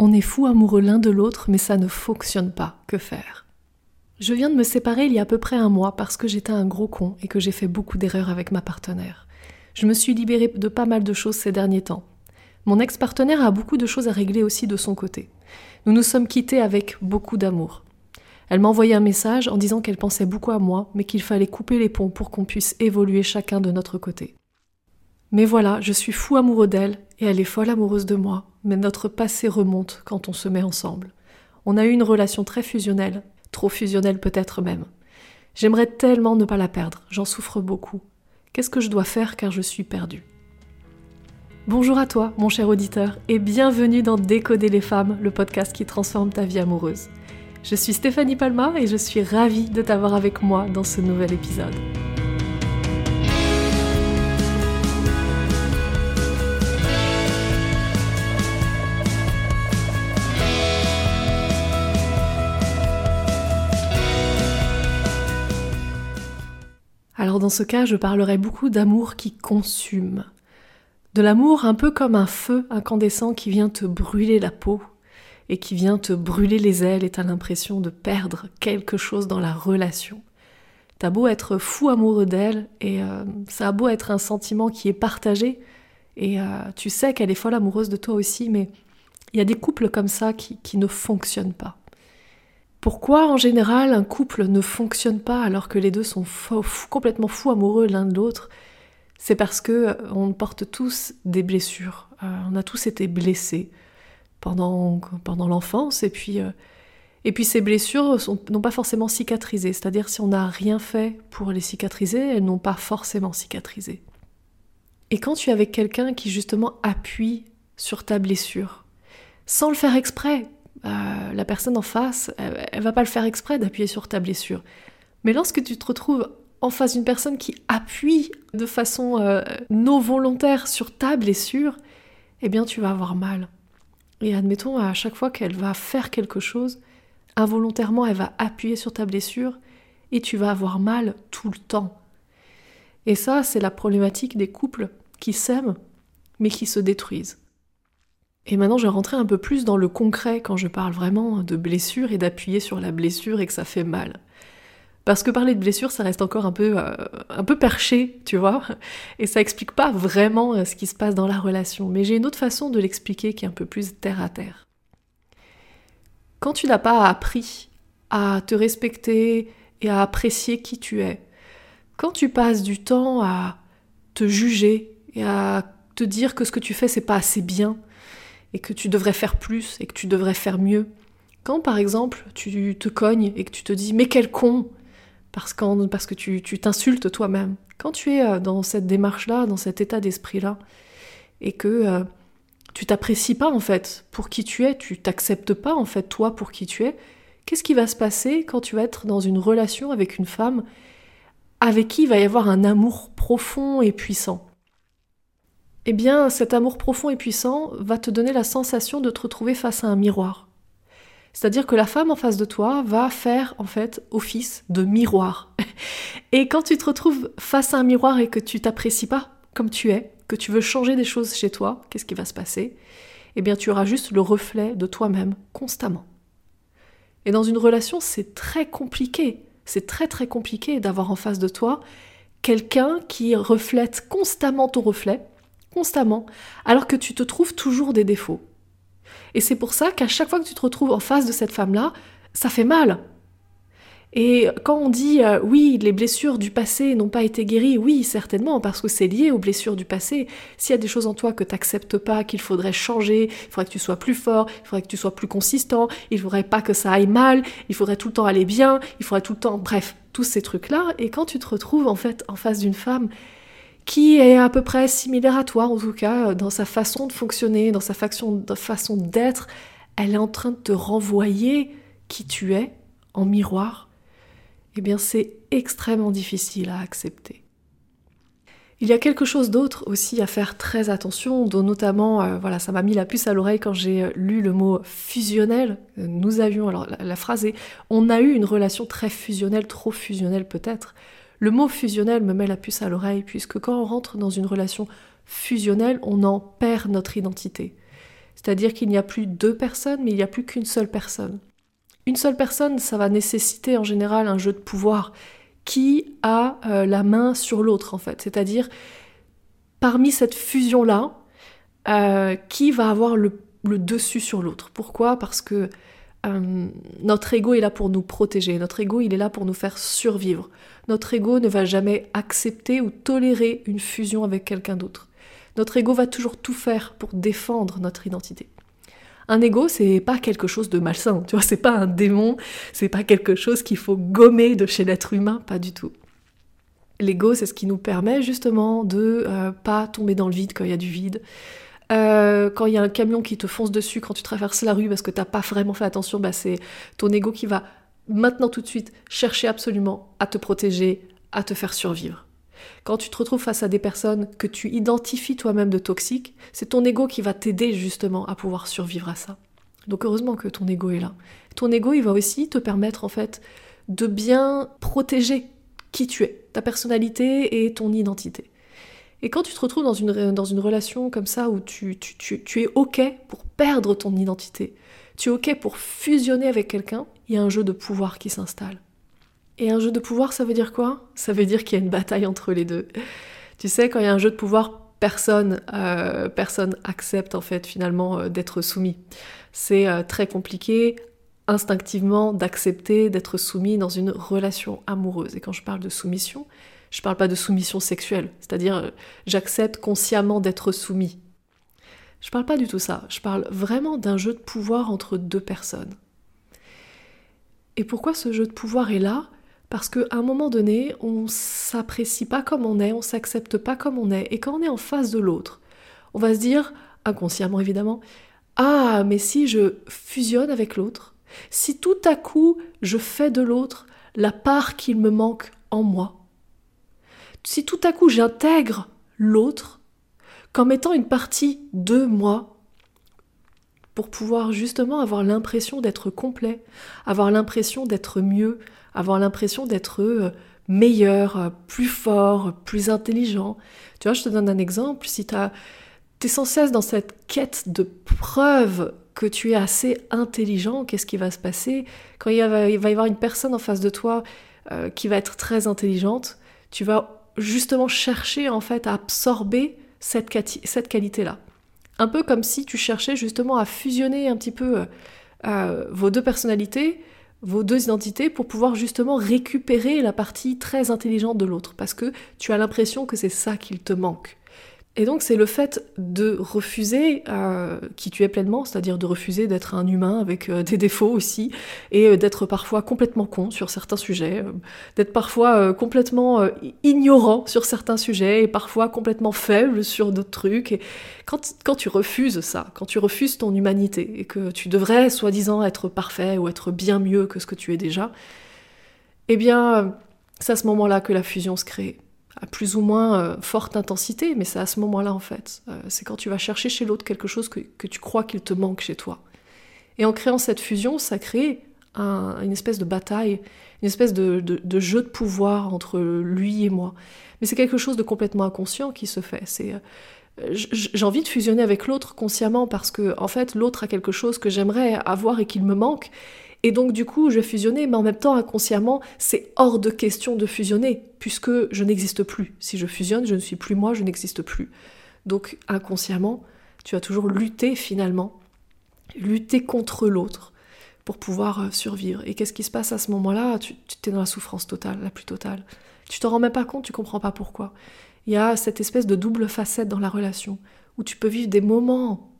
On est fou amoureux l'un de l'autre, mais ça ne fonctionne pas. Que faire? Je viens de me séparer il y a à peu près un mois parce que j'étais un gros con et que j'ai fait beaucoup d'erreurs avec ma partenaire. Je me suis libérée de pas mal de choses ces derniers temps. Mon ex-partenaire a beaucoup de choses à régler aussi de son côté. Nous nous sommes quittés avec beaucoup d'amour. Elle m'a envoyé un message en disant qu'elle pensait beaucoup à moi, mais qu'il fallait couper les ponts pour qu'on puisse évoluer chacun de notre côté. Mais voilà, je suis fou amoureux d'elle, et elle est folle amoureuse de moi, mais notre passé remonte quand on se met ensemble. On a eu une relation très fusionnelle, trop fusionnelle peut-être même. J'aimerais tellement ne pas la perdre, j'en souffre beaucoup. Qu'est-ce que je dois faire car je suis perdue? Bonjour à toi, mon cher auditeur, et bienvenue dans Décoder les femmes, le podcast qui transforme ta vie amoureuse. Je suis Stéphanie Palma et je suis ravie de t'avoir avec moi dans ce nouvel épisode. Dans ce cas, je parlerai beaucoup d'amour qui consume. De l'amour un peu comme un feu incandescent qui vient te brûler la peau et qui vient te brûler les ailes et t'as l'impression de perdre quelque chose dans la relation. T'as beau être fou amoureux d'elle et euh, ça a beau être un sentiment qui est partagé et euh, tu sais qu'elle est folle amoureuse de toi aussi, mais il y a des couples comme ça qui ne fonctionnent pas. Pourquoi en général un couple ne fonctionne pas alors que les deux sont complètement fous amoureux l'un de l'autre? C'est parce que euh, on porte tous des blessures. Euh, on a tous été blessés pendant, l'enfance et puis euh, et puis ces blessures n'ont pas forcément cicatrisé. C'est-à-dire si on n'a rien fait pour les cicatriser, elles n'ont pas forcément cicatrisé. Et quand tu es avec quelqu'un qui justement appuie sur ta blessure, sans le faire exprès, euh, la personne en face, elle, va pas le faire exprès d'appuyer sur ta blessure. Mais lorsque tu te retrouves en face d'une personne qui appuie de façon euh, non volontaire sur ta blessure, eh bien tu vas avoir mal. Et admettons, à chaque fois qu'elle va faire quelque chose, involontairement, elle va appuyer sur ta blessure et tu vas avoir mal tout le temps. Et ça, c'est la problématique des couples qui s'aiment mais qui se détruisent. Et maintenant, je vais rentrer un peu plus dans le concret quand je parle vraiment de blessure et d'appuyer sur la blessure et que ça fait mal. Parce que parler de blessure, ça reste encore un peu, euh, un peu perché, tu vois, et ça explique pas vraiment euh, ce qui se passe dans la relation. Mais j'ai une autre façon de l'expliquer qui est un peu plus terre à terre. Quand tu n'as pas appris à te respecter et à apprécier qui tu es, quand tu passes du temps à te juger et à te dire que ce que tu fais c'est pas assez bien, et que tu devrais faire plus et que tu devrais faire mieux. Quand par exemple tu te cognes et que tu te dis mais quel con parce, que tu t'insultes toi-même, quand tu es euh, dans cette démarche-là, dans cet état d'esprit-là, et que euh, tu t'apprécies pas en fait pour qui tu es, tu t'acceptes pas en fait toi pour qui tu es, qu'est-ce qui va se passer quand tu vas être dans une relation avec une femme avec qui il va y avoir un amour profond et puissant? Eh bien cet amour profond et puissant va te donner la sensation de te retrouver face à un miroir. C'est-à-dire que la femme en face de toi va faire en fait office de miroir. Et quand tu te retrouves face à un miroir et que tu t'apprécies pas comme tu es, que tu veux changer des choses chez toi, qu'est-ce qui va se passer? Eh bien tu auras juste le reflet de toi-même constamment. Et dans une relation, c'est très compliqué. C'est très très compliqué d'avoir en face de toi quelqu'un qui reflète constamment ton reflet constamment, alors que tu te trouves toujours des défauts. Et c'est pour ça qu'à chaque fois que tu te retrouves en face de cette femme-là, ça fait mal. Et quand on dit euh, oui, les blessures du passé n'ont pas été guéries, oui, certainement, parce que c'est lié aux blessures du passé. S'il y a des choses en toi que tu n'acceptes pas, qu'il faudrait changer, il faudrait que tu sois plus fort, il faudrait que tu sois plus consistant, il faudrait pas que ça aille mal, il faudrait tout le temps aller bien, il faudrait tout le temps, bref, tous ces trucs-là. Et quand tu te retrouves en fait en face d'une femme qui est à peu près similaire à toi, en tout cas, dans sa façon de fonctionner, dans sa façon, façon d'être, elle est en train de te renvoyer qui tu es en miroir, eh bien c'est extrêmement difficile à accepter. Il y a quelque chose d'autre aussi à faire très attention, dont notamment, euh, voilà, ça m'a mis la puce à l'oreille quand j'ai euh, lu le mot fusionnel. Nous avions, alors la, la phrase est, on a eu une relation très fusionnelle, trop fusionnelle peut-être. Le mot fusionnel me met la puce à l'oreille, puisque quand on rentre dans une relation fusionnelle, on en perd notre identité. C'est-à-dire qu'il n'y a plus deux personnes, mais il n'y a plus qu'une seule personne. Une seule personne, ça va nécessiter en général un jeu de pouvoir qui a euh, la main sur l'autre en fait? C'est-à-dire, parmi cette fusion-là, euh, qui va avoir le, dessus sur l'autre? Pourquoi? Parce que euh, notre ego est là pour nous protéger, notre ego il est là pour nous faire survivre. Notre ego ne va jamais accepter ou tolérer une fusion avec quelqu'un d'autre. Notre ego va toujours tout faire pour défendre notre identité. Un ego, c'est pas quelque chose de malsain, tu vois, c'est pas un démon, c'est pas quelque chose qu'il faut gommer de chez l'être humain, pas du tout. L'ego, c'est ce qui nous permet justement de euh, pas tomber dans le vide quand il y a du vide, euh, quand il y a un camion qui te fonce dessus quand tu traverses la rue parce que t'as pas vraiment fait attention, bah c'est ton ego qui va maintenant tout de suite chercher absolument à te protéger, à te faire survivre. Quand tu te retrouves face à des personnes que tu identifies toi-même de toxiques, c'est ton ego qui va t'aider justement à pouvoir survivre à ça. Donc heureusement que ton ego est là. Ton ego, il va aussi te permettre en fait de bien protéger qui tu es, ta personnalité et ton identité. Et quand tu te retrouves dans une, relation comme ça où tu, tu, tu, es OK pour perdre ton identité, tu es OK pour fusionner avec quelqu'un, il y a un jeu de pouvoir qui s'installe. Et un jeu de pouvoir, ça veut dire quoi? Ça veut dire qu'il y a une bataille entre les deux. Tu sais, quand il y a un jeu de pouvoir, personne, euh, personne accepte en fait finalement euh, d'être soumis. C'est euh, très compliqué instinctivement d'accepter d'être soumis dans une relation amoureuse. Et quand je parle de soumission, je parle pas de soumission sexuelle, c'est-à-dire euh, j'accepte consciemment d'être soumis. Je parle pas du tout ça, je parle vraiment d'un jeu de pouvoir entre deux personnes. Et pourquoi ce jeu de pouvoir est là? Parce qu'à un moment donné, on s'apprécie pas comme on est, on s'accepte pas comme on est, et quand on est en face de l'autre, on va se dire, inconsciemment évidemment, ah, mais si je fusionne avec l'autre, si tout à coup je fais de l'autre la part qu'il me manque en moi, si tout à coup j'intègre l'autre comme étant une partie de moi, pour pouvoir justement avoir l'impression d'être complet, avoir l'impression d'être mieux, avoir l'impression d'être euh, meilleur, euh, plus fort, plus intelligent. Tu vois, je te donne un exemple, si tu es sans cesse dans cette quête de preuve que tu es assez intelligent, qu'est-ce qui va se passer? Quand il va, y avoir une personne en face de toi euh, qui va être très intelligente, tu vas justement chercher en fait à absorber cette, cette qualité-là. Un peu comme si tu cherchais justement à fusionner un petit peu euh, euh, vos deux personnalités, vos deux identités pour pouvoir justement récupérer la partie très intelligente de l'autre, parce que tu as l'impression que c'est ça qu'il te manque. Et donc c'est le fait de refuser euh, qui tu es pleinement, c'est-à-dire de refuser d'être un humain avec euh, des défauts aussi, et euh, d'être parfois complètement con sur certains sujets, d'être parfois complètement ignorant sur certains sujets, et parfois complètement faible sur d'autres trucs. Et quand, quand tu refuses ça, quand tu refuses ton humanité, et que tu devrais soi-disant être parfait ou être bien mieux que ce que tu es déjà, eh bien c'est à ce moment-là que la fusion se crée à plus ou moins euh, forte intensité, mais c'est à ce moment-là en fait. Euh, c'est quand tu vas chercher chez l'autre quelque chose que, tu crois qu'il te manque chez toi. Et en créant cette fusion, ça crée une espèce de bataille, une espèce de, jeu de pouvoir entre lui et moi. Mais c'est quelque chose de complètement inconscient qui se fait. C'est euh, j'ai envie de fusionner avec l'autre consciemment parce que en fait l'autre a quelque chose que j'aimerais avoir et qu'il me manque et donc du coup, je fusionner, mais en même temps, inconsciemment, c'est hors de question de fusionner, puisque je n'existe plus. Si je fusionne, je ne suis plus moi, je n'existe plus. Donc inconsciemment, tu vas toujours lutter finalement, lutter contre l'autre pour pouvoir euh, survivre. Et qu'est-ce qui se passe à ce moment-là? Tu, tu es dans la souffrance totale, la plus totale. Tu t'en rends même pas compte, tu comprends pas pourquoi. Il y a cette espèce de double facette dans la relation, où tu peux vivre des moments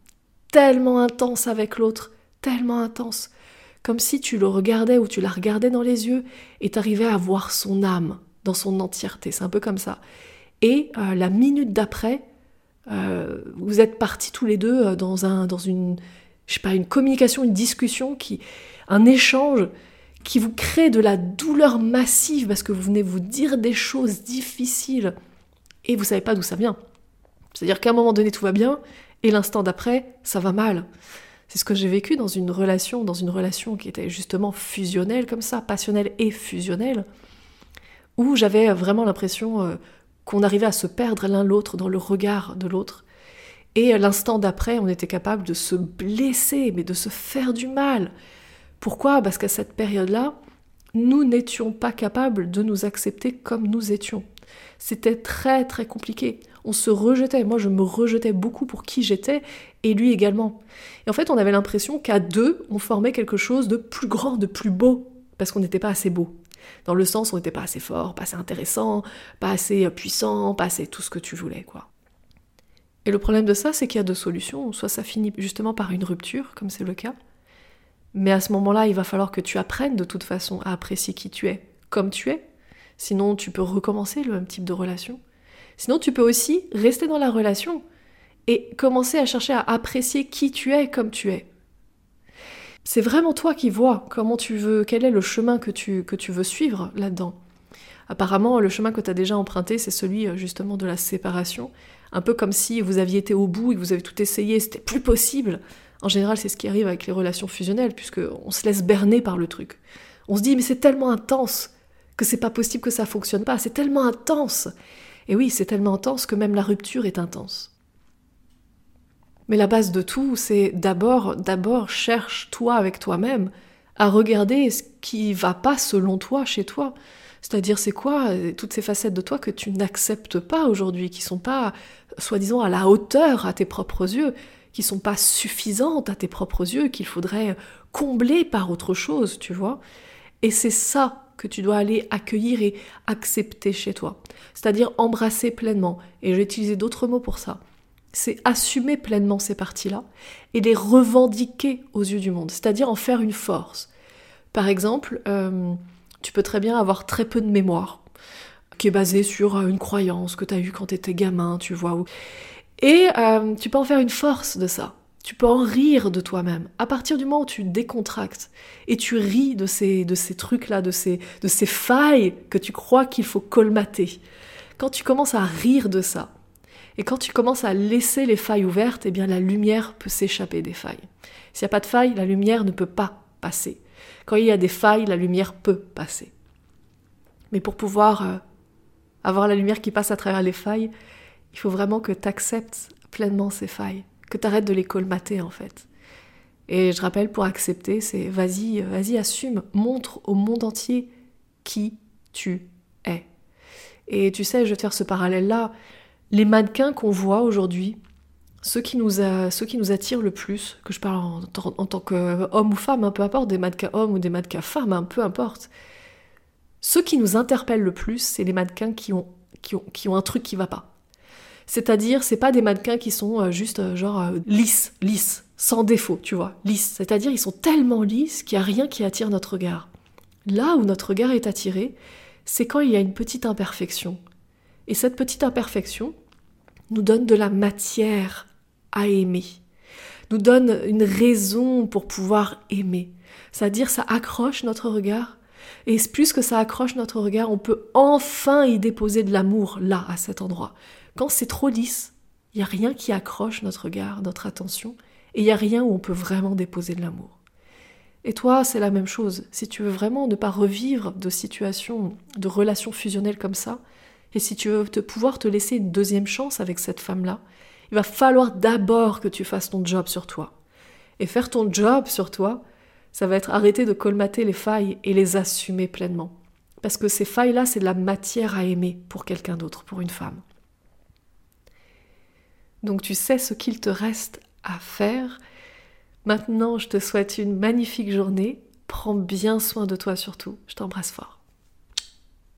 tellement intenses avec l'autre, tellement intenses, comme si tu le regardais ou tu la regardais dans les yeux et t'arrivais à voir son âme dans son entièreté. C'est un peu comme ça. Et euh, la minute d'après, euh, vous êtes partis tous les deux euh, dans, un, dans une, je sais pas, une communication, une discussion, qui, un échange qui vous crée de la douleur massive parce que vous venez vous dire des choses difficiles et vous savez pas d'où ça vient. C'est-à-dire qu'à un moment donné tout va bien et l'instant d'après ça va mal. C'est ce que j'ai vécu dans une relation, dans une relation qui était justement fusionnelle comme ça, passionnelle et fusionnelle, où j'avais vraiment l'impression euh, qu'on arrivait à se perdre l'un l'autre dans le regard de l'autre. Et l'instant d'après, on était capable de se blesser, mais de se faire du mal. Pourquoi? Parce qu'à cette période-là, nous n'étions pas capables de nous accepter comme nous étions. C'était très très compliqué. On se rejetait. Moi, je me rejetais beaucoup pour qui j'étais et lui également. Et en fait, on avait l'impression qu'à deux, on formait quelque chose de plus grand, de plus beau, parce qu'on n'était pas assez beau. Dans le sens, on n'était pas assez fort, pas assez intéressant, pas assez puissant, pas assez tout ce que tu voulais, quoi. Et le problème de ça, c'est qu'il y a deux solutions. Soit ça finit justement par une rupture, comme c'est le cas, mais à ce moment-là, il va falloir que tu apprennes de toute façon à apprécier qui tu es, comme tu es. Sinon, tu peux recommencer le même type de relation. Sinon, tu peux aussi rester dans la relation et commencer à chercher à apprécier qui tu es comme tu es. C'est vraiment toi qui vois comment tu veux, quel est le chemin que tu, que tu veux suivre là-dedans. Apparemment, le chemin que tu as déjà emprunté, c'est celui euh, justement de la séparation. Un peu comme si vous aviez été au bout et que vous avez tout essayé, c'était plus possible. En général, c'est ce qui arrive avec les relations fusionnelles, puisque on se laisse berner par le truc. On se dit, mais c'est tellement intense que c'est pas possible que ça fonctionne pas, c'est tellement intense. Et oui, c'est tellement intense que même la rupture est intense. Mais la base de tout, c'est d'abord, d'abord, cherche toi avec toi-même à regarder ce qui va pas selon toi chez toi. C'est-à-dire, c'est quoi euh, toutes ces facettes de toi que tu n'acceptes pas aujourd'hui, qui sont pas, soi-disant, à la hauteur à tes propres yeux qui sont pas suffisantes à tes propres yeux, qu'il faudrait combler par autre chose, tu vois. Et c'est ça que tu dois aller accueillir et accepter chez toi. C'est-à-dire embrasser pleinement. Et j'ai utilisé d'autres mots pour ça. C'est assumer pleinement ces parties-là et les revendiquer aux yeux du monde. C'est-à-dire en faire une force. Par exemple, euh, tu peux très bien avoir très peu de mémoire qui est basée sur une croyance que tu as eue quand tu étais gamin, tu vois. Et euh, tu peux en faire une force de ça. Tu peux en rire de toi-même. À partir du moment où tu décontractes et tu ris de ces, de ces trucs-là, de ces, de ces failles que tu crois qu'il faut colmater, quand tu commences à rire de ça, et quand tu commences à laisser les failles ouvertes, eh bien la lumière peut s'échapper des failles. S'il n'y a pas de failles, la lumière ne peut pas passer. Quand il y a des failles, la lumière peut passer. Mais pour pouvoir euh, avoir la lumière qui passe à travers les failles, il faut vraiment que tu acceptes pleinement ces failles, que tu de les colmater en fait. Et je rappelle, pour accepter, c'est vas-y, vas-y, assume, montre au monde entier qui tu es. Et tu sais, je vais te faire ce parallèle-là. Les mannequins qu'on voit aujourd'hui, ceux qui, nous attirent le plus, que je parle en, tant qu'homme ou femme, un peu importe, des mannequins hommes ou des mannequins femmes, un peu importe, ceux qui nous interpellent le plus, c'est les mannequins qui ont, qui ont, qui ont un truc qui va pas. C'est-à-dire, c'est pas des mannequins qui sont euh, juste euh, genre euh, lisses, lisses, sans défaut, tu vois, lisses. C'est-à-dire, ils sont tellement lisses qu'il n'y a rien qui attire notre regard. Là où notre regard est attiré, c'est quand il y a une petite imperfection. Et cette petite imperfection nous donne de la matière à aimer, nous donne une raison pour pouvoir aimer. C'est-à-dire, ça accroche notre regard. Et plus que ça accroche notre regard, on peut enfin y déposer de l'amour là, à cet endroit. Quand c'est trop lisse, il n'y a rien qui accroche notre regard, notre attention, et il n'y a rien où on peut vraiment déposer de l'amour. Et toi, c'est la même chose. Si tu veux vraiment ne pas revivre de situations, de relations fusionnelles comme ça, et si tu veux te pouvoir te laisser une deuxième chance avec cette femme-là, il va falloir d'abord que tu fasses ton job sur toi. Et faire ton job sur toi, ça va être arrêter de colmater les failles et les assumer pleinement. Parce que ces failles-là, c'est de la matière à aimer pour quelqu'un d'autre, pour une femme. Donc tu sais ce qu'il te reste à faire. Maintenant, je te souhaite une magnifique journée. Prends bien soin de toi surtout. Je t'embrasse fort.